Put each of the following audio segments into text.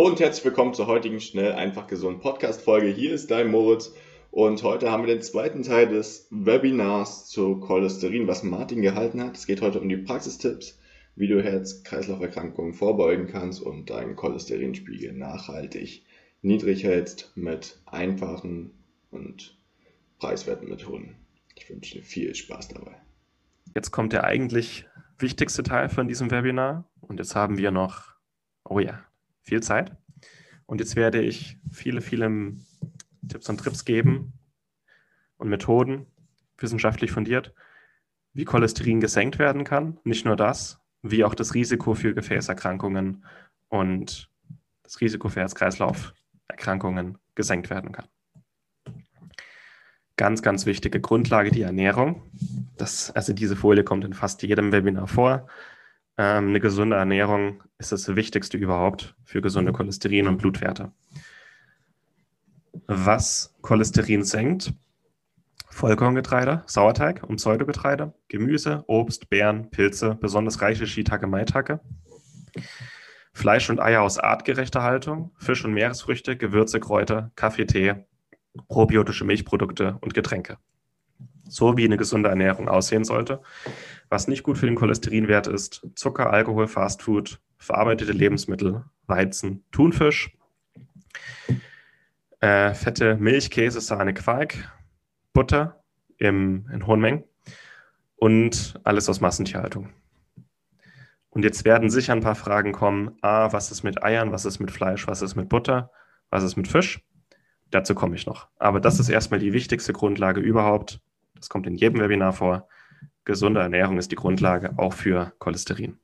Hallo und herzlich willkommen zur heutigen Schnell, einfach gesund Podcast-Folge. Hier ist dein Moritz und heute haben wir den zweiten Teil des Webinars zu Cholesterin, was Martin gehalten hat. Es geht heute um die Praxistipps, wie du Herz-Kreislauf-Erkrankungen vorbeugen kannst und deinen Cholesterinspiegel nachhaltig niedrig hältst mit einfachen und preiswerten Methoden. Ich wünsche dir viel Spaß dabei. Jetzt kommt der eigentlich wichtigste Teil von diesem Webinar und jetzt haben wir noch, oh ja, viel Zeit. Und jetzt werde ich viele, viele Tipps und Trips geben und Methoden, wissenschaftlich fundiert, wie Cholesterin gesenkt werden kann. Nicht nur das, wie auch das Risiko für Gefäßerkrankungen und das Risiko für Herz-Kreislauf-Erkrankungen gesenkt werden kann. Ganz, ganz wichtige Grundlage, die Ernährung. Das, also diese Folie kommt in fast jedem Webinar vor. Ähm, eine gesunde Ernährung ist das Wichtigste überhaupt für gesunde Cholesterin- und Blutwerte. Was Cholesterin senkt, Vollkorngetreide, Sauerteig und Pseudogetreide, Gemüse, Obst, Beeren, Pilze, besonders reiche Shiitake, Maitake, Fleisch und Eier aus artgerechter Haltung, Fisch und Meeresfrüchte, Gewürze, Kräuter, Kaffee, Tee, probiotische Milchprodukte und Getränke. So wie eine gesunde Ernährung aussehen sollte. Was nicht gut für den Cholesterinwert ist, Zucker, Alkohol, Fastfood, verarbeitete Lebensmittel, Weizen, Thunfisch, äh, fette Milch, Käse, Sahne, Quark, Butter im, in hohen Mengen und alles aus Massentierhaltung. Und jetzt werden sicher ein paar Fragen kommen. A, was ist mit Eiern, was ist mit Fleisch, was ist mit Butter, was ist mit Fisch? Dazu komme ich noch. Aber das ist erstmal die wichtigste Grundlage überhaupt. Das kommt in jedem Webinar vor. Gesunde Ernährung ist die Grundlage auch für Cholesterin.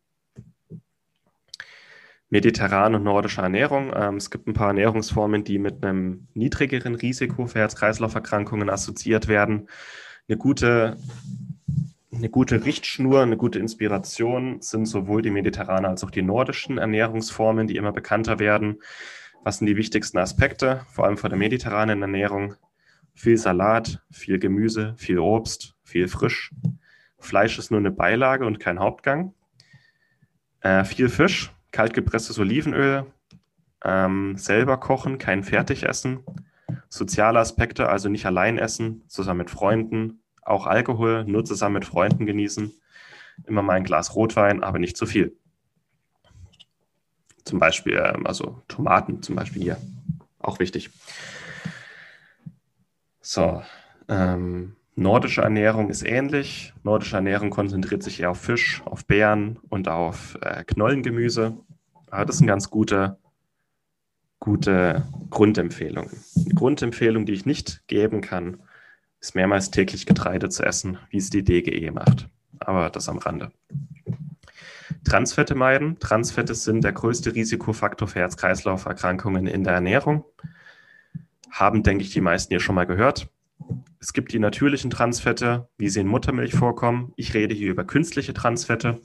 Mediterrane und nordische Ernährung. Ähm, es gibt ein paar Ernährungsformen, die mit einem niedrigeren Risiko für Herz-Kreislauf-Erkrankungen assoziiert werden. Eine gute, eine gute Richtschnur, eine gute Inspiration sind sowohl die mediterrane als auch die nordischen Ernährungsformen, die immer bekannter werden. Was sind die wichtigsten Aspekte, vor allem von der mediterranen Ernährung? Viel Salat, viel Gemüse, viel Obst, viel Frisch. Fleisch ist nur eine Beilage und kein Hauptgang. Äh, viel Fisch, kaltgepresstes Olivenöl, ähm, selber kochen, kein Fertigessen. Soziale Aspekte, also nicht allein essen, zusammen mit Freunden. Auch Alkohol, nur zusammen mit Freunden genießen. Immer mal ein Glas Rotwein, aber nicht zu viel. Zum Beispiel, ähm, also Tomaten zum Beispiel hier. Auch wichtig. So, ähm, nordische Ernährung ist ähnlich. Nordische Ernährung konzentriert sich eher auf Fisch, auf Beeren und auf äh, Knollengemüse. Aber das sind ganz gute, gute Grundempfehlungen. Eine Grundempfehlung, die ich nicht geben kann, ist mehrmals täglich Getreide zu essen, wie es die DGE macht. Aber das am Rande. Transfette meiden. Transfette sind der größte Risikofaktor für Herz-Kreislauf-Erkrankungen in der Ernährung. Haben, denke ich, die meisten hier schon mal gehört. Es gibt die natürlichen Transfette, wie sie in Muttermilch vorkommen. Ich rede hier über künstliche Transfette,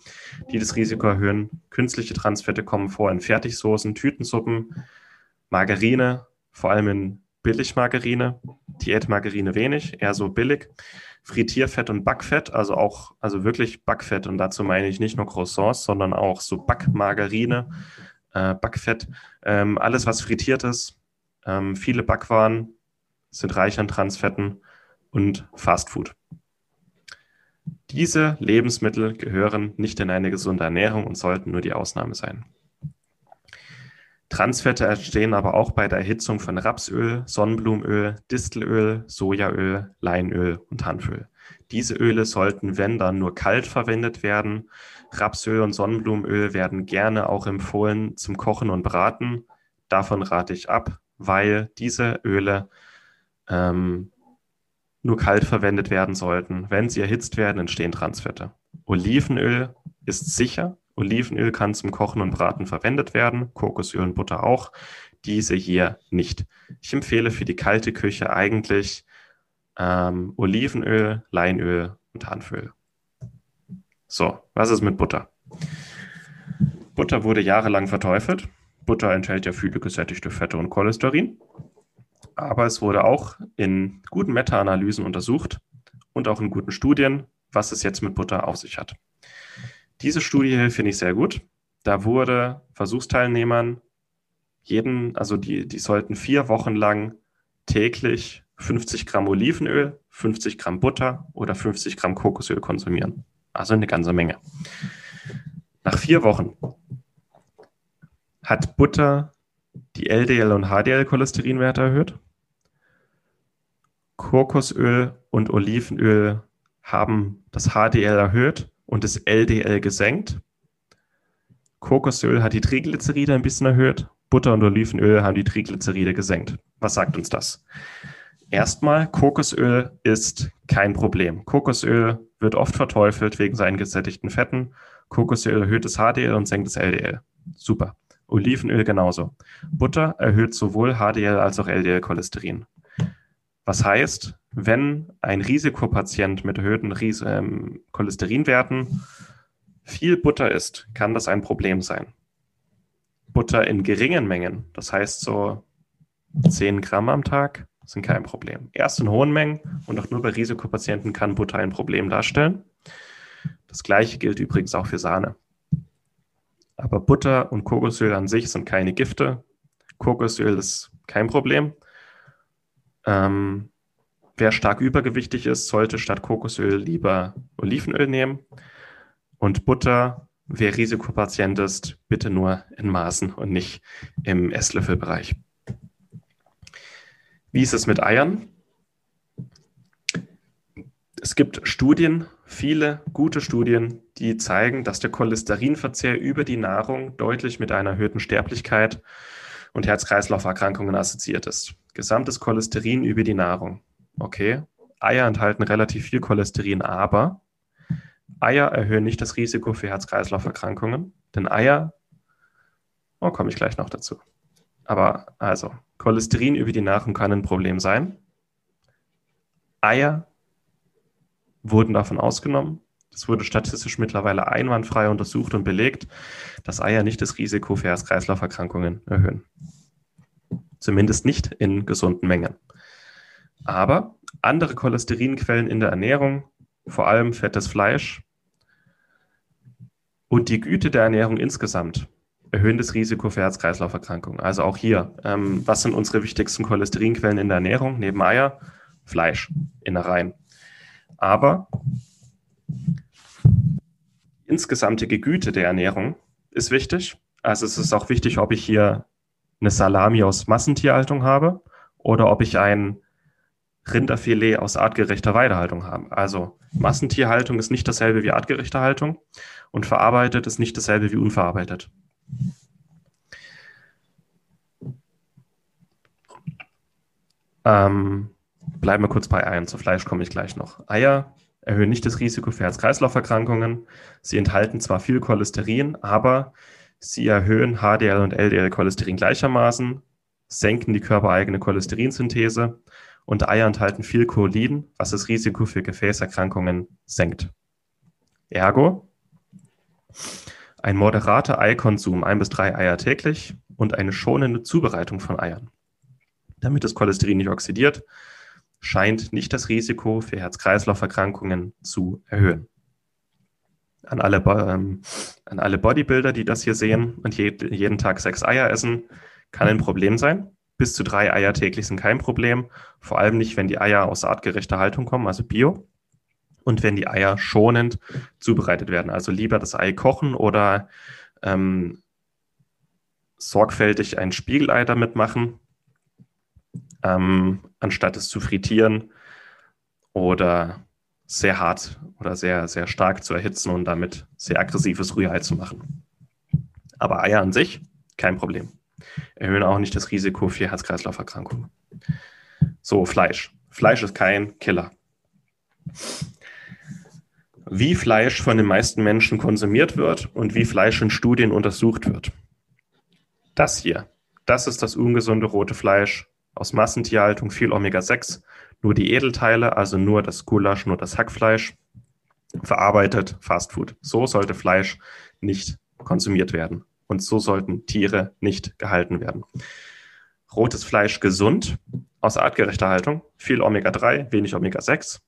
die das Risiko erhöhen. Künstliche Transfette kommen vor in Fertigsoßen, Tütensuppen, Margarine, vor allem in Billigmargarine, Diätmargarine wenig, eher so billig. Frittierfett und Backfett, also auch, also wirklich Backfett. Und dazu meine ich nicht nur Croissants, sondern auch so Backmargarine, äh, Backfett, ähm, alles, was frittiert ist. Ähm, viele Backwaren sind reich an Transfetten und Fastfood. Diese Lebensmittel gehören nicht in eine gesunde Ernährung und sollten nur die Ausnahme sein. Transfette entstehen aber auch bei der Erhitzung von Rapsöl, Sonnenblumenöl, Distelöl, Sojaöl, Leinöl und Hanföl. Diese Öle sollten, wenn dann, nur kalt verwendet werden. Rapsöl und Sonnenblumenöl werden gerne auch empfohlen zum Kochen und Braten. Davon rate ich ab, weil diese Öle ähm, nur kalt verwendet werden sollten. Wenn sie erhitzt werden, entstehen Transfette. Olivenöl ist sicher Olivenöl kann zum Kochen und Braten verwendet werden, Kokosöl und Butter auch. Diese hier nicht. Ich empfehle für die kalte Küche eigentlich ähm, Olivenöl, Leinöl und Hanföl. So, was ist mit Butter? Butter wurde jahrelang verteufelt. Butter enthält ja viele gesättigte Fette und Cholesterin. Aber es wurde auch in guten Meta-Analysen untersucht und auch in guten Studien, was es jetzt mit Butter auf sich hat. Diese Studie finde ich sehr gut. Da wurde Versuchsteilnehmern jeden, also die, die sollten vier Wochen lang täglich 50 Gramm Olivenöl, 50 Gramm Butter oder 50 Gramm Kokosöl konsumieren. Also eine ganze Menge. Nach vier Wochen hat Butter die LDL- und HDL-Cholesterinwerte erhöht. Kokosöl und Olivenöl haben das HDL erhöht und das LDL gesenkt. Kokosöl hat die Triglyceride ein bisschen erhöht. Butter und Olivenöl haben die Triglyceride gesenkt. Was sagt uns das? Erstmal, Kokosöl ist kein Problem. Kokosöl wird oft verteufelt wegen seinen gesättigten Fetten. Kokosöl erhöht das HDL und senkt das LDL. Super. Olivenöl genauso. Butter erhöht sowohl HDL als auch LDL-Cholesterin. Was heißt, wenn ein Risikopatient mit erhöhten Ries ähm, Cholesterinwerten viel Butter isst, kann das ein Problem sein. Butter in geringen Mengen, das heißt so 10 Gramm am Tag, sind kein Problem. Erst in hohen Mengen und auch nur bei Risikopatienten kann Butter ein Problem darstellen. Das gleiche gilt übrigens auch für Sahne. Aber Butter und Kokosöl an sich sind keine Gifte. Kokosöl ist kein Problem. Ähm, wer stark übergewichtig ist, sollte statt Kokosöl lieber Olivenöl nehmen. Und Butter, wer Risikopatient ist, bitte nur in Maßen und nicht im Esslöffelbereich. Wie ist es mit Eiern? Es gibt Studien, viele gute Studien, die zeigen, dass der Cholesterinverzehr über die Nahrung deutlich mit einer erhöhten Sterblichkeit und Herz-Kreislauf-Erkrankungen assoziiert ist. Gesamtes Cholesterin über die Nahrung. Okay, Eier enthalten relativ viel Cholesterin, aber Eier erhöhen nicht das Risiko für Herz-Kreislauf-Erkrankungen, denn Eier, oh, komme ich gleich noch dazu. Aber also, Cholesterin über die Nahrung kann ein Problem sein. Eier wurden davon ausgenommen. Es wurde statistisch mittlerweile einwandfrei untersucht und belegt, dass Eier nicht das Risiko für Herz-Kreislauf-Erkrankungen erhöhen. Zumindest nicht in gesunden Mengen. Aber andere Cholesterinquellen in der Ernährung, vor allem fettes Fleisch und die Güte der Ernährung insgesamt, erhöhen das Risiko für Herz-Kreislauf-Erkrankungen. Also auch hier, ähm, was sind unsere wichtigsten Cholesterinquellen in der Ernährung? Neben Eier, Fleisch, Innereien. Aber insgesamte Güte der Ernährung ist wichtig. Also es ist auch wichtig, ob ich hier eine Salami aus Massentierhaltung habe oder ob ich ein Rinderfilet aus artgerechter Weidehaltung habe. Also Massentierhaltung ist nicht dasselbe wie artgerechte Haltung und verarbeitet ist nicht dasselbe wie unverarbeitet. Ähm, Bleiben wir kurz bei Eiern. Zu Fleisch komme ich gleich noch. Eier erhöhen nicht das Risiko für Herz-Kreislauf-Erkrankungen. Sie enthalten zwar viel Cholesterin, aber sie erhöhen HDL und LDL-Cholesterin gleichermaßen, senken die körpereigene Cholesterinsynthese und Eier enthalten viel Cholin, was das Risiko für Gefäßerkrankungen senkt. Ergo, ein moderater Eikonsum, ein bis drei Eier täglich und eine schonende Zubereitung von Eiern, damit das Cholesterin nicht oxidiert, scheint nicht das Risiko für Herz-Kreislauf-Erkrankungen zu erhöhen. An alle, ähm, an alle Bodybuilder, die das hier sehen und je, jeden Tag sechs Eier essen, kann ein Problem sein. Bis zu drei Eier täglich sind kein Problem, vor allem nicht, wenn die Eier aus artgerechter Haltung kommen, also Bio, und wenn die Eier schonend zubereitet werden. Also lieber das Ei kochen oder ähm, sorgfältig ein Spiegelei damit machen, ähm, anstatt es zu frittieren oder sehr hart oder sehr, sehr stark zu erhitzen und damit sehr aggressives Rührei zu machen. Aber Eier an sich, kein Problem. Erhöhen auch nicht das Risiko für Herz-Kreislauf-Erkrankungen. So, Fleisch. Fleisch ist kein Killer. wie Fleisch von den meisten Menschen konsumiert wird und wie Fleisch in Studien untersucht wird. Das hier, das ist das ungesunde rote Fleisch aus Massentierhaltung, viel Omega-6, nur die Edelteile, also nur das Gulasch, nur das Hackfleisch, verarbeitet Fastfood. So sollte Fleisch nicht konsumiert werden und so sollten Tiere nicht gehalten werden. Rotes Fleisch gesund, aus artgerechter Haltung, viel Omega-3, wenig Omega-6,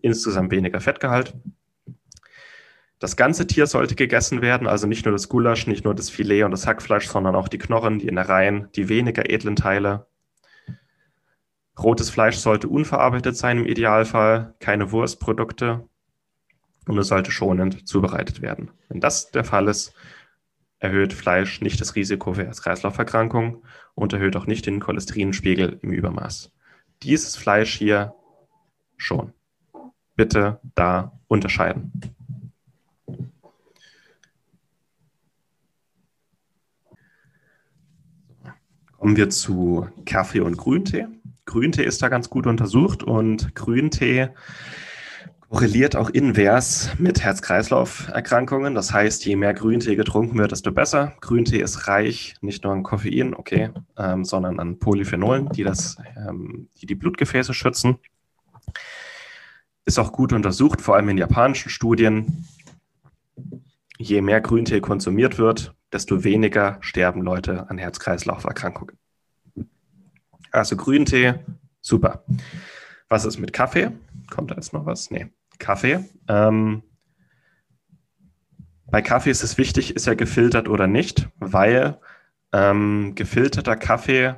insgesamt weniger Fettgehalt, das ganze Tier sollte gegessen werden, also nicht nur das Gulasch, nicht nur das Filet und das Hackfleisch, sondern auch die Knochen, die Innereien, die weniger edlen Teile. Rotes Fleisch sollte unverarbeitet sein im Idealfall, keine Wurstprodukte und es sollte schonend zubereitet werden. Wenn das der Fall ist, erhöht Fleisch nicht das Risiko für Herz-Kreislauf-Erkrankungen und erhöht auch nicht den Cholesterinspiegel im Übermaß. Dieses Fleisch hier schon. Bitte da unterscheiden. Kommen wir zu Kaffee und Grüntee. Grüntee ist da ganz gut untersucht und Grüntee korreliert auch invers mit Herz-Kreislauf-Erkrankungen. Das heißt, je mehr Grüntee getrunken wird, desto besser. Grüntee ist reich nicht nur an Koffein, okay, ähm, sondern an Polyphenolen, die, das, ähm, die die Blutgefäße schützen. Ist auch gut untersucht, vor allem in japanischen Studien. Je mehr Grüntee konsumiert wird, desto weniger sterben Leute an Herz-Kreislauf-Erkrankungen. Also Grüntee, super. Was ist mit Kaffee? Kommt da jetzt noch was? Nee. Kaffee. Ähm, bei Kaffee ist es wichtig, ist er gefiltert oder nicht, weil ähm, gefilterter Kaffee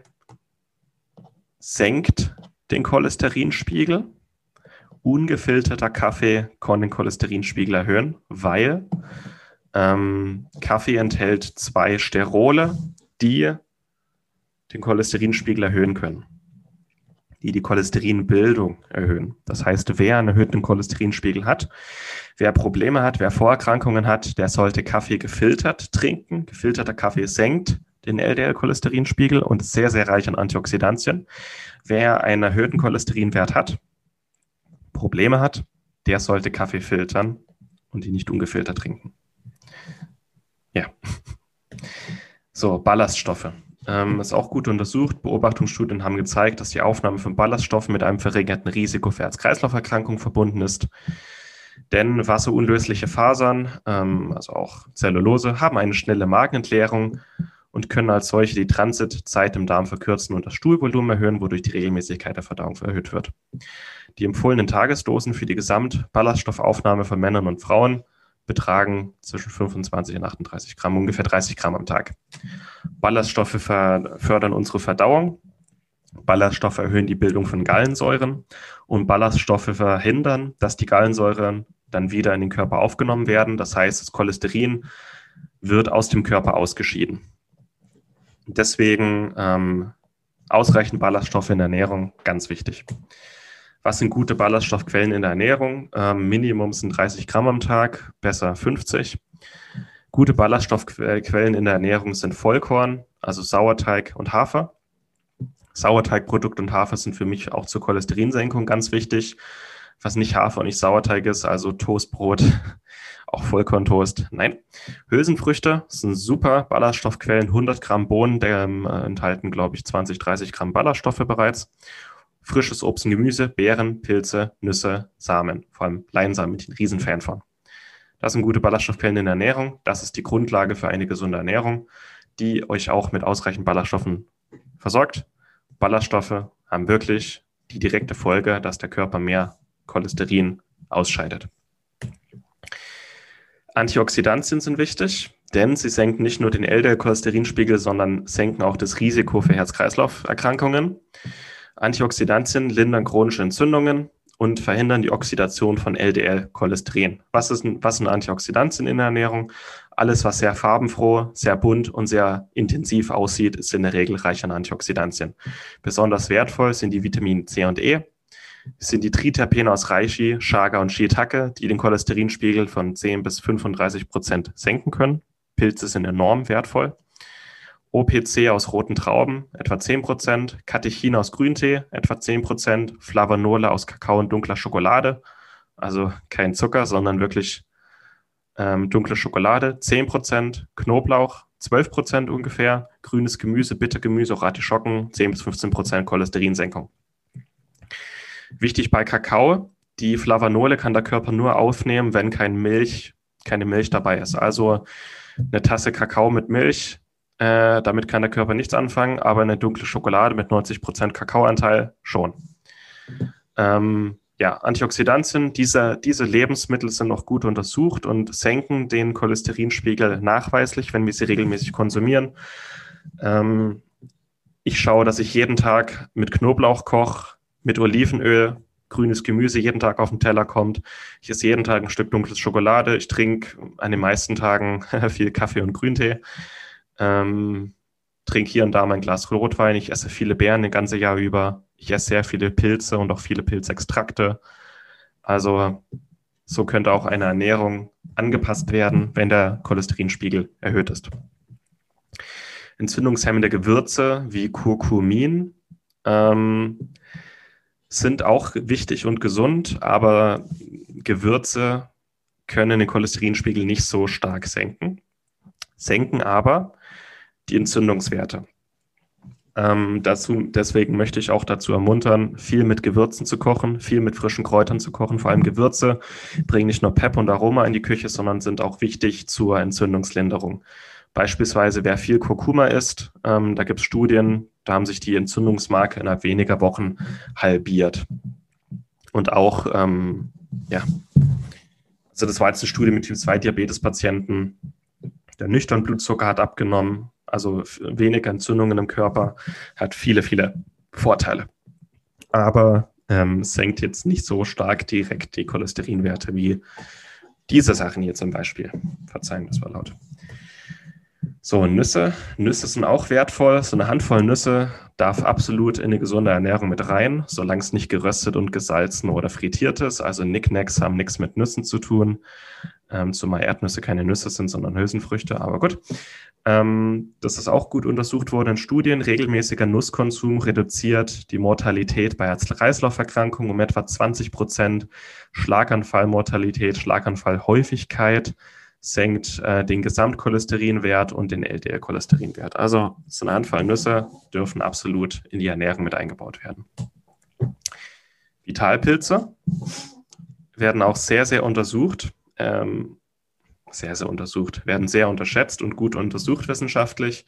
senkt den Cholesterinspiegel. Ungefilterter Kaffee kann den Cholesterinspiegel erhöhen, weil ähm, Kaffee enthält zwei Sterole, die den Cholesterinspiegel erhöhen können, die die Cholesterinbildung erhöhen. Das heißt, wer einen erhöhten Cholesterinspiegel hat, wer Probleme hat, wer Vorerkrankungen hat, der sollte Kaffee gefiltert trinken. Gefilterter Kaffee senkt den LDL-Cholesterinspiegel und ist sehr, sehr reich an Antioxidantien. Wer einen erhöhten Cholesterinwert hat, Probleme hat, der sollte Kaffee filtern und ihn nicht ungefiltert trinken. Ja. So, Ballaststoffe. Ähm, ist auch gut untersucht. Beobachtungsstudien haben gezeigt, dass die Aufnahme von Ballaststoffen mit einem verringerten Risiko für Herz-Kreislauf-Erkrankungen verbunden ist. Denn wasserunlösliche Fasern, ähm, also auch Zellulose, haben eine schnelle Magenentleerung und können als solche die Transitzeit im Darm verkürzen und das Stuhlvolumen erhöhen, wodurch die Regelmäßigkeit der Verdauung erhöht wird. Die empfohlenen Tagesdosen für die Gesamtballaststoffaufnahme von Männern und Frauen betragen zwischen 25 und 38 Gramm, ungefähr 30 Gramm am Tag. Ballaststoffe fördern unsere Verdauung. Ballaststoffe erhöhen die Bildung von Gallensäuren und Ballaststoffe verhindern, dass die Gallensäuren dann wieder in den Körper aufgenommen werden. Das heißt, das Cholesterin wird aus dem Körper ausgeschieden. Deswegen ähm, ausreichend Ballaststoffe in der Ernährung ganz wichtig. Was sind gute Ballaststoffquellen in der Ernährung? Ähm, Minimum sind 30 Gramm am Tag, besser 50. Gute Ballaststoffquellen in der Ernährung sind Vollkorn, also Sauerteig und Hafer. Sauerteigprodukt und Hafer sind für mich auch zur Cholesterinsenkung ganz wichtig. Was nicht Hafer und nicht Sauerteig ist, also Toastbrot, auch Vollkorntoast. Nein. Hülsenfrüchte sind super Ballaststoffquellen. 100 Gramm Bohnen der, äh, enthalten, glaube ich, 20, 30 Gramm Ballaststoffe bereits frisches Obst und Gemüse, Beeren, Pilze, Nüsse, Samen, vor allem Leinsamen, bin ich ein Riesenfan von. Das sind gute Ballaststoffquellen in der Ernährung. Das ist die Grundlage für eine gesunde Ernährung, die euch auch mit ausreichend Ballaststoffen versorgt. Ballaststoffe haben wirklich die direkte Folge, dass der Körper mehr Cholesterin ausscheidet. Antioxidantien sind wichtig, denn sie senken nicht nur den LDL-Cholesterinspiegel, sondern senken auch das Risiko für Herz-Kreislauf-Erkrankungen. Antioxidantien lindern chronische Entzündungen und verhindern die Oxidation von LDL-Cholesterin. Was, ist, was sind Antioxidantien in der Ernährung? Alles, was sehr farbenfroh, sehr bunt und sehr intensiv aussieht, ist in der Regel reich an Antioxidantien. Besonders wertvoll sind die Vitamine C und E. Sind die Triterpene aus Reishi, Chaga und Shiitake, die den Cholesterinspiegel von 10 bis 35 Prozent senken können. Pilze sind enorm wertvoll. OPC aus roten Trauben etwa 10%, Katechin aus Grüntee etwa 10%, Flavonole aus Kakao und dunkler Schokolade also kein Zucker, sondern wirklich ähm, dunkle Schokolade, 10%, Knoblauch, 12% ungefähr, grünes Gemüse, Bittergemüse, auch Artischocken, 10 bis 15% Cholesterinsenkung. Wichtig bei Kakao, die Flavanole kann der Körper nur aufnehmen, wenn kein Milch, keine Milch dabei ist. Also eine Tasse Kakao mit Milch, äh, damit kann der Körper nichts anfangen, aber eine dunkle Schokolade mit 90% Kakaoanteil schon. Ähm, ja, Antioxidantien, diese, diese Lebensmittel sind noch gut untersucht und senken den Cholesterinspiegel nachweislich, wenn wir sie regelmäßig konsumieren. Ähm, ich schaue, dass ich jeden Tag mit Knoblauch koche, mit Olivenöl, grünes Gemüse jeden Tag auf den Teller kommt. Ich esse jeden Tag ein Stück dunkles Schokolade. Ich trinke an den meisten Tagen viel Kaffee und Grüntee. Ähm, trinke hier und da mein Glas Rotwein. Ich esse viele Beeren das ganze Jahr über. Ich esse sehr viele Pilze und auch viele Pilzextrakte. Also so könnte auch eine Ernährung angepasst werden, wenn der Cholesterinspiegel erhöht ist. Entzündungshemmende Gewürze wie Kurkumin ähm, sind auch wichtig und gesund, aber Gewürze können den Cholesterinspiegel nicht so stark senken, senken aber die Entzündungswerte. Ähm, dazu, deswegen möchte ich auch dazu ermuntern, viel mit Gewürzen zu kochen, viel mit frischen Kräutern zu kochen. Vor allem Gewürze bringen nicht nur Pep und Aroma in die Küche, sondern sind auch wichtig zur Entzündungslinderung. Beispielsweise, wer viel Kurkuma isst, ähm, da gibt es Studien, da haben sich die Entzündungsmarke innerhalb weniger Wochen halbiert. Und auch, ähm, ja, also das war jetzt eine Studie mit Typ-2-Diabetes-Patienten. Der nüchtern Blutzucker hat abgenommen, also weniger Entzündungen im Körper, hat viele, viele Vorteile. Aber ähm, senkt jetzt nicht so stark direkt die Cholesterinwerte wie diese Sachen hier zum Beispiel. Verzeihen, das war laut. So, Nüsse. Nüsse sind auch wertvoll. So eine Handvoll Nüsse darf absolut in eine gesunde Ernährung mit rein, solange es nicht geröstet und gesalzen oder frittiert ist. Also Nicknacks haben nichts mit Nüssen zu tun, ähm, zumal Erdnüsse keine Nüsse sind, sondern Hülsenfrüchte. Aber gut. Ähm, das ist auch gut untersucht worden in Studien. Regelmäßiger Nusskonsum reduziert die Mortalität bei Herz-Kreislauf-Erkrankungen um etwa 20 Prozent, Schlaganfallmortalität, Schlaganfallhäufigkeit senkt äh, den Gesamtcholesterinwert und den LDL-Cholesterinwert. Also so eine Handvoll Nüsse dürfen absolut in die Ernährung mit eingebaut werden. Vitalpilze werden auch sehr, sehr untersucht. Ähm, sehr, sehr untersucht, werden sehr unterschätzt und gut untersucht wissenschaftlich.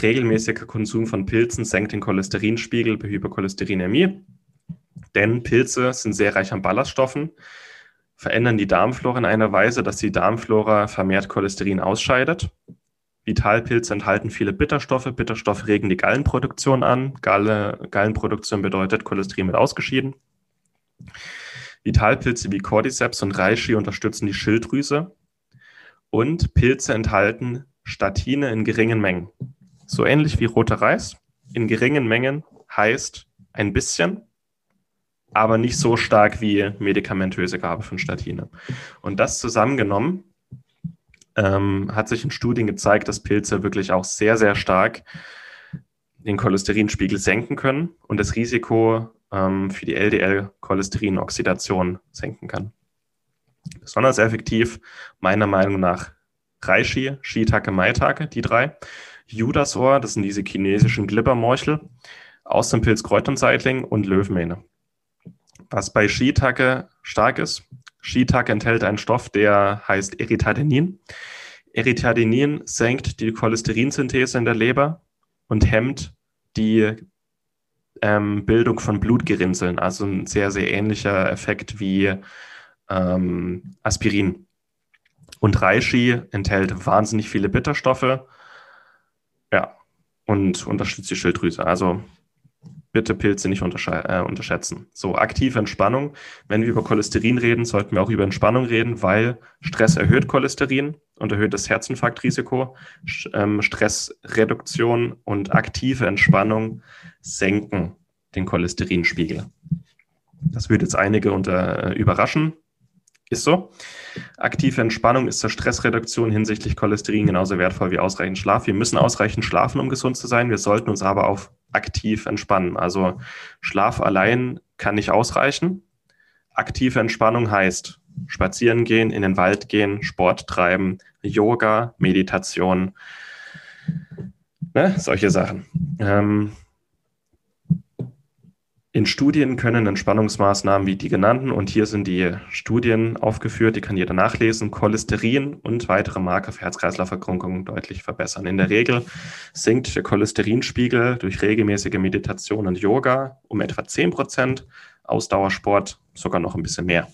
Regelmäßiger Konsum von Pilzen senkt den Cholesterinspiegel bei Hypercholesterinämie, denn Pilze sind sehr reich an Ballaststoffen verändern die Darmflora in einer Weise, dass die Darmflora vermehrt Cholesterin ausscheidet. Vitalpilze enthalten viele Bitterstoffe. Bitterstoffe regen die Gallenproduktion an. Galle, Gallenproduktion bedeutet, Cholesterin wird ausgeschieden. Vitalpilze wie Cordyceps und Reishi unterstützen die Schilddrüse. Und Pilze enthalten Statine in geringen Mengen. So ähnlich wie roter Reis. In geringen Mengen heißt ein bisschen aber nicht so stark wie medikamentöse Gabe von Statine. Und das zusammengenommen ähm, hat sich in Studien gezeigt, dass Pilze wirklich auch sehr, sehr stark den Cholesterinspiegel senken können und das Risiko ähm, für die LDL-Cholesterinoxidation senken kann. Besonders effektiv, meiner Meinung nach, Reishi, Shiitake, Maitake, die drei. Judasohr, das sind diese chinesischen Glibbermorchel, aus dem Pilz Kräuternseitling und Löwenmähne. Was bei Shiitake stark ist, Shiitake enthält einen Stoff, der heißt Erythadinin. Erythadinin senkt die Cholesterinsynthese in der Leber und hemmt die ähm, Bildung von Blutgerinnseln, also ein sehr, sehr ähnlicher Effekt wie ähm, Aspirin. Und Reishi enthält wahnsinnig viele Bitterstoffe, ja, und unterstützt die Schilddrüse. Also bitte Pilze nicht äh, unterschätzen. So, aktive Entspannung. Wenn wir über Cholesterin reden, sollten wir auch über Entspannung reden, weil Stress erhöht Cholesterin und erhöht das Herzinfarktrisiko. Ähm, Stressreduktion und aktive Entspannung senken den Cholesterinspiegel. Das würde jetzt einige unter, äh, überraschen. Ist so. Aktive Entspannung ist zur Stressreduktion hinsichtlich Cholesterin genauso wertvoll wie ausreichend Schlaf. Wir müssen ausreichend schlafen, um gesund zu sein. Wir sollten uns aber auf aktiv entspannen. Also Schlaf allein kann nicht ausreichen. aktive Entspannung heißt spazieren gehen, in den Wald gehen, Sport treiben, Yoga, Meditation, ne, solche Sachen. Ähm, in Studien können Entspannungsmaßnahmen wie die genannten, und hier sind die Studien aufgeführt, die kann jeder nachlesen, Cholesterin und weitere Marker für Herz-Kreislauf-Erkrankungen deutlich verbessern. In der Regel sinkt der Cholesterinspiegel durch regelmäßige Meditation und Yoga um etwa 10 Prozent, Ausdauersport sogar noch ein bisschen mehr.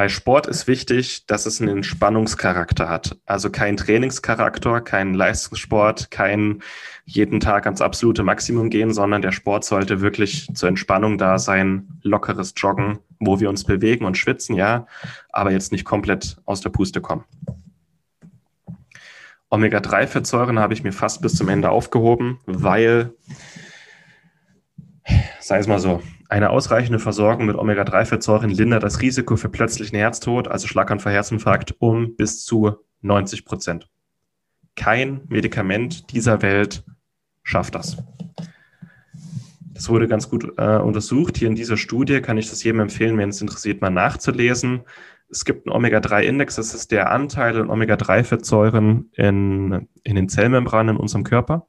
Bei Sport ist wichtig, dass es einen Entspannungscharakter hat. Also kein Trainingscharakter, kein Leistungssport, kein jeden Tag ans absolute Maximum gehen, sondern der Sport sollte wirklich zur Entspannung da sein, lockeres Joggen, wo wir uns bewegen und schwitzen, ja, aber jetzt nicht komplett aus der Puste kommen. Omega-3-Fettsäuren habe ich mir fast bis zum Ende aufgehoben, weil, sei es mal so, eine ausreichende Versorgung mit Omega-3-Fettsäuren lindert das Risiko für plötzlichen Herztod, also Schlaganfall, Herzinfarkt, um bis zu 90 Prozent. Kein Medikament dieser Welt schafft das. Das wurde ganz gut äh, untersucht. Hier in dieser Studie kann ich das jedem empfehlen, wenn es interessiert, mal nachzulesen. Es gibt einen Omega-3-Index, das ist der Anteil an Omega-3-Fettsäuren in, in den Zellmembranen in unserem Körper.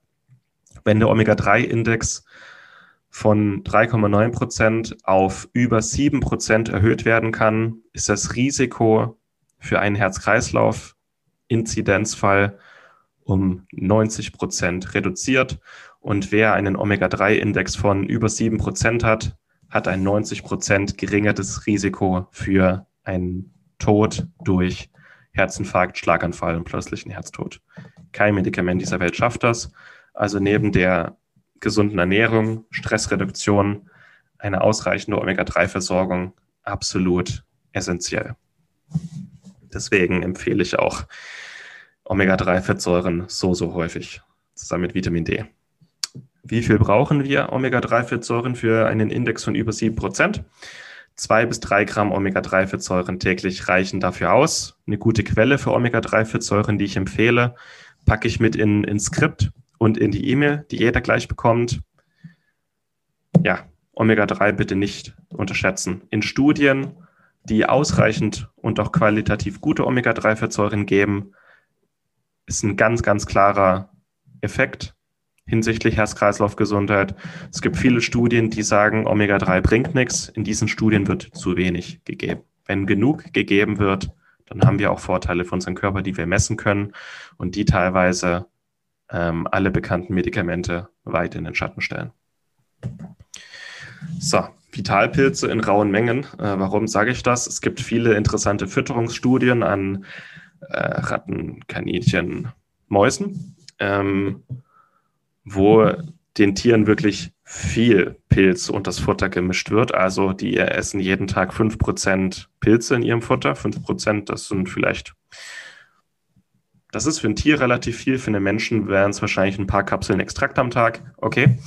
Wenn der Omega-3-Index von 3,9 Prozent auf über 7 Prozent erhöht werden kann, ist das Risiko für einen Herz-Kreislauf-Inzidenzfall um 90 Prozent reduziert. Und wer einen Omega-3-Index von über 7 Prozent hat, hat ein 90 Prozent geringeres Risiko für einen Tod durch Herzinfarkt, Schlaganfall und plötzlichen Herztod. Kein Medikament dieser Welt schafft das. Also neben der gesunden Ernährung, Stressreduktion, eine ausreichende Omega-3-Versorgung absolut essentiell. Deswegen empfehle ich auch Omega-3-Fettsäuren so, so häufig, zusammen mit Vitamin D. Wie viel brauchen wir Omega-3-Fettsäuren für einen Index von über 7%? Zwei bis drei Gramm Omega-3-Fettsäuren täglich reichen dafür aus. Eine gute Quelle für Omega-3-Fettsäuren, die ich empfehle, packe ich mit in, ins Skript und in die E-Mail, die jeder gleich bekommt. Ja, Omega-3 bitte nicht unterschätzen. In Studien, die ausreichend und auch qualitativ gute Omega-3-Fettsäuren geben, ist ein ganz, ganz klarer Effekt hinsichtlich Herz-Kreislauf-Gesundheit. Es gibt viele Studien, die sagen, Omega-3 bringt nichts. In diesen Studien wird zu wenig gegeben. Wenn genug gegeben wird, dann haben wir auch Vorteile für unseren Körper, die wir messen können und die teilweise ähm, alle bekannten Medikamente weit in den Schatten stellen. So, Vitalpilze in rauen Mengen. Äh, warum sage ich das? Es gibt viele interessante Fütterungsstudien an äh, Ratten, Kaninchen, Mäusen, ähm, wo den Tieren wirklich viel Pilz und das Futter gemischt wird. Also die essen jeden Tag 5% Pilze in ihrem Futter. 5%, das sind vielleicht das ist für ein Tier relativ viel, für einen Menschen wären es wahrscheinlich ein paar Kapseln Extrakt am Tag. Okay.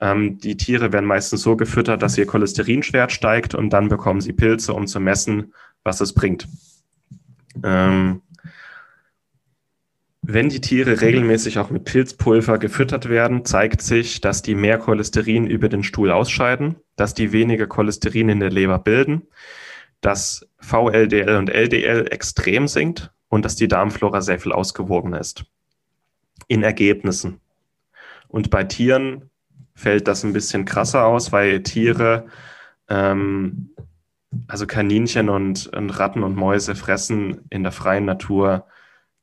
Ähm, die Tiere werden meistens so gefüttert, dass ihr Cholesterinschwert steigt und dann bekommen sie Pilze, um zu messen, was es bringt. Ähm, wenn die Tiere regelmäßig auch mit Pilzpulver gefüttert werden, zeigt sich, dass die mehr Cholesterin über den Stuhl ausscheiden, dass die weniger Cholesterin in der Leber bilden, dass VLDL und LDL extrem sinkt, und dass die Darmflora sehr viel ausgewogener ist. In Ergebnissen. Und bei Tieren fällt das ein bisschen krasser aus, weil Tiere, ähm, also Kaninchen und, und Ratten und Mäuse fressen in der freien Natur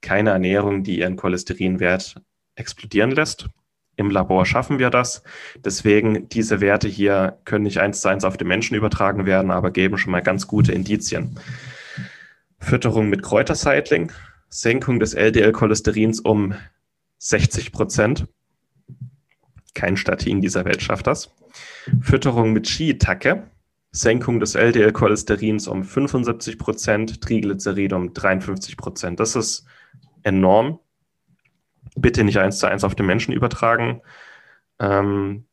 keine Ernährung, die ihren Cholesterinwert explodieren lässt. Im Labor schaffen wir das. Deswegen, diese Werte hier können nicht eins zu eins auf den Menschen übertragen werden, aber geben schon mal ganz gute Indizien. Fütterung mit Kräuterseitling, Senkung des LDL-Cholesterins um 60 Prozent. Kein Statin dieser Welt schafft das. Fütterung mit Shiitake, Senkung des LDL-Cholesterins um 75 Prozent, Triglycerid um 53 Prozent. Das ist enorm. Bitte nicht eins zu eins auf den Menschen übertragen. Ähm,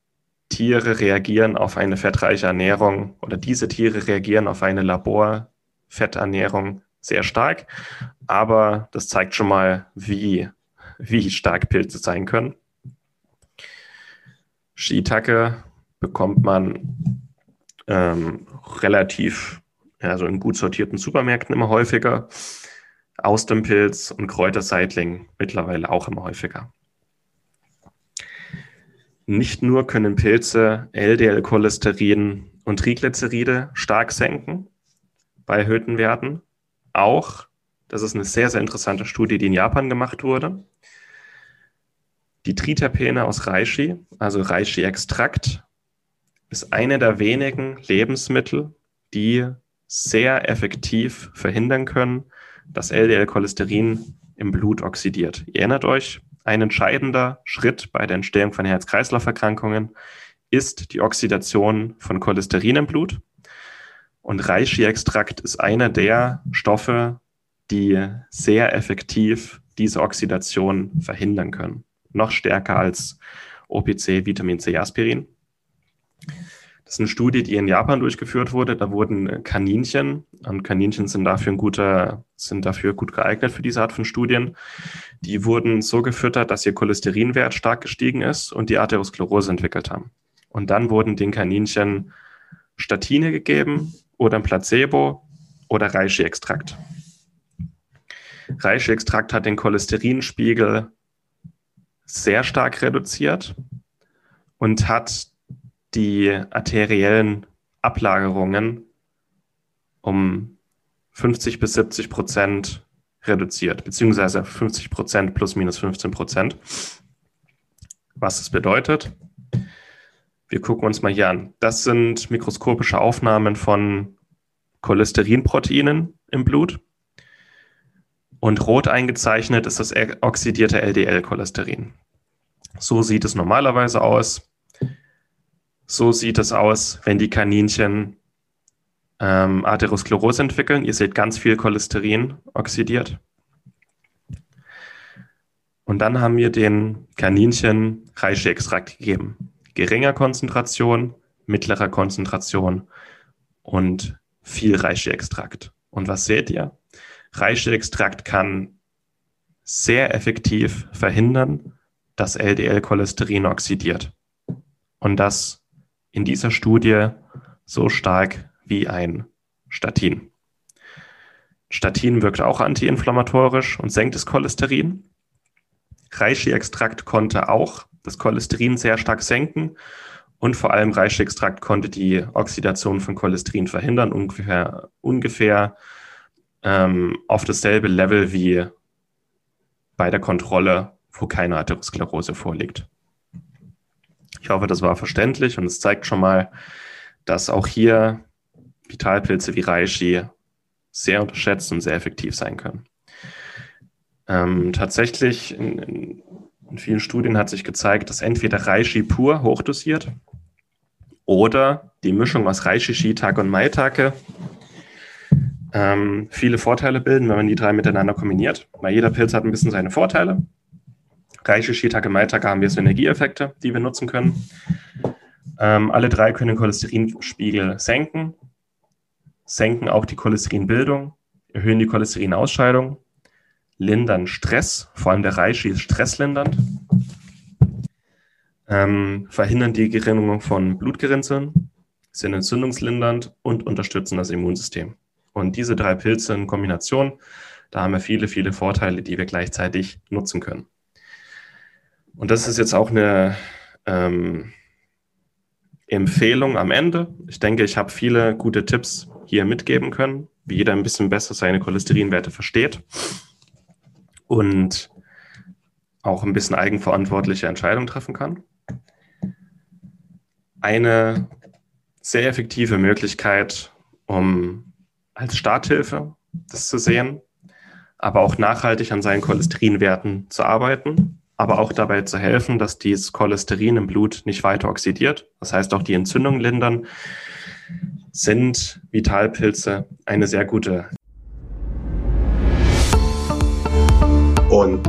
Tiere reagieren auf eine fettreiche Ernährung oder diese Tiere reagieren auf eine Laborfetternährung sehr stark, aber das zeigt schon mal, wie, wie stark Pilze sein können. Shiitake bekommt man ähm, relativ, also in gut sortierten Supermärkten immer häufiger. Austernpilz und Kräuterseitling mittlerweile auch immer häufiger. Nicht nur können Pilze LDL-Cholesterin und Triglyceride stark senken bei erhöhten Werten, auch, das ist eine sehr, sehr interessante Studie, die in Japan gemacht wurde, die Triterpene aus Reishi, also Reishi-Extrakt, ist eine der wenigen Lebensmittel, die sehr effektiv verhindern können, dass LDL-Cholesterin im Blut oxidiert. Ihr erinnert euch, ein entscheidender Schritt bei der Entstehung von Herz-Kreislauf-Erkrankungen ist die Oxidation von Cholesterin im Blut. Und Reishi-Extrakt ist einer der Stoffe, die sehr effektiv diese Oxidation verhindern können. Noch stärker als OPC, Vitamin C, Aspirin. Das ist eine Studie, die in Japan durchgeführt wurde. Da wurden Kaninchen, und Kaninchen sind dafür, ein guter, sind dafür gut geeignet für diese Art von Studien. Die wurden so gefüttert, dass ihr Cholesterinwert stark gestiegen ist und die Arteriosklerose entwickelt haben. Und dann wurden den Kaninchen Statine gegeben oder ein Placebo oder Reishi-Extrakt. Reishi-Extrakt hat den Cholesterinspiegel sehr stark reduziert und hat die arteriellen Ablagerungen um 50 bis 70 Prozent reduziert, beziehungsweise 50 Prozent plus minus 15 Prozent. Was das bedeutet? Wir gucken uns mal hier an. Das sind mikroskopische Aufnahmen von Cholesterinproteinen im Blut. Und rot eingezeichnet ist das oxidierte LDL-Cholesterin. So sieht es normalerweise aus. So sieht es aus, wenn die Kaninchen ähm, Atherosklerose entwickeln. Ihr seht ganz viel Cholesterin oxidiert. Und dann haben wir den Kaninchen Reishi-Extrakt gegeben. Geringer Konzentration, mittlerer Konzentration und viel Reishi-Extrakt. Und was seht ihr? Reishi-Extrakt kann sehr effektiv verhindern, dass LDL-Cholesterin oxidiert. Und das in dieser Studie so stark wie ein Statin. Statin wirkt auch antiinflammatorisch und senkt das Cholesterin. Reishi-Extrakt konnte auch das Cholesterin sehr stark senken und vor allem Reishi-Extrakt konnte die Oxidation von Cholesterin verhindern, ungefähr, ungefähr ähm, auf dasselbe Level wie bei der Kontrolle, wo keine Atherosklerose vorliegt. Ich hoffe, das war verständlich und es zeigt schon mal, dass auch hier Vitalpilze wie Reishi sehr unterschätzt und sehr effektiv sein können. Ähm, tatsächlich in, vielen Studien hat sich gezeigt, dass entweder Reishi pur hochdosiert oder die Mischung aus Reishi, Shiitake und Maitake ähm, viele Vorteile bilden, wenn man die drei miteinander kombiniert. Weil jeder Pilz hat ein bisschen seine Vorteile. Reishi, Shiitake, Maitake haben wir Synergieeffekte, die wir nutzen können. Ähm, alle drei können den Cholesterinspiegel senken, senken auch die Cholesterinbildung, erhöhen die Cholesterinausscheidung, lindern Stress, vor allem der Reishi ist stresslindernd, ähm, verhindern die Gerinnung von Blutgerinnseln, sind entzündungslindernd und unterstützen das Immunsystem. Und diese drei Pilze in Kombination, da haben wir viele, viele Vorteile, die wir gleichzeitig nutzen können. Und das ist jetzt auch eine ähm, Empfehlung am Ende. Ich denke, ich habe viele gute Tipps hier mitgeben können, wie jeder ein bisschen besser seine Cholesterinwerte versteht und auch ein bisschen eigenverantwortliche Entscheidungen treffen kann. Eine sehr effektive Möglichkeit, um als Starthilfe das zu sehen, aber auch nachhaltig an seinen Cholesterinwerten zu arbeiten, aber auch dabei zu helfen, dass dieses Cholesterin im Blut nicht weiter oxidiert. Das heißt, auch die Entzündung lindern, sind Vitalpilze eine sehr gute.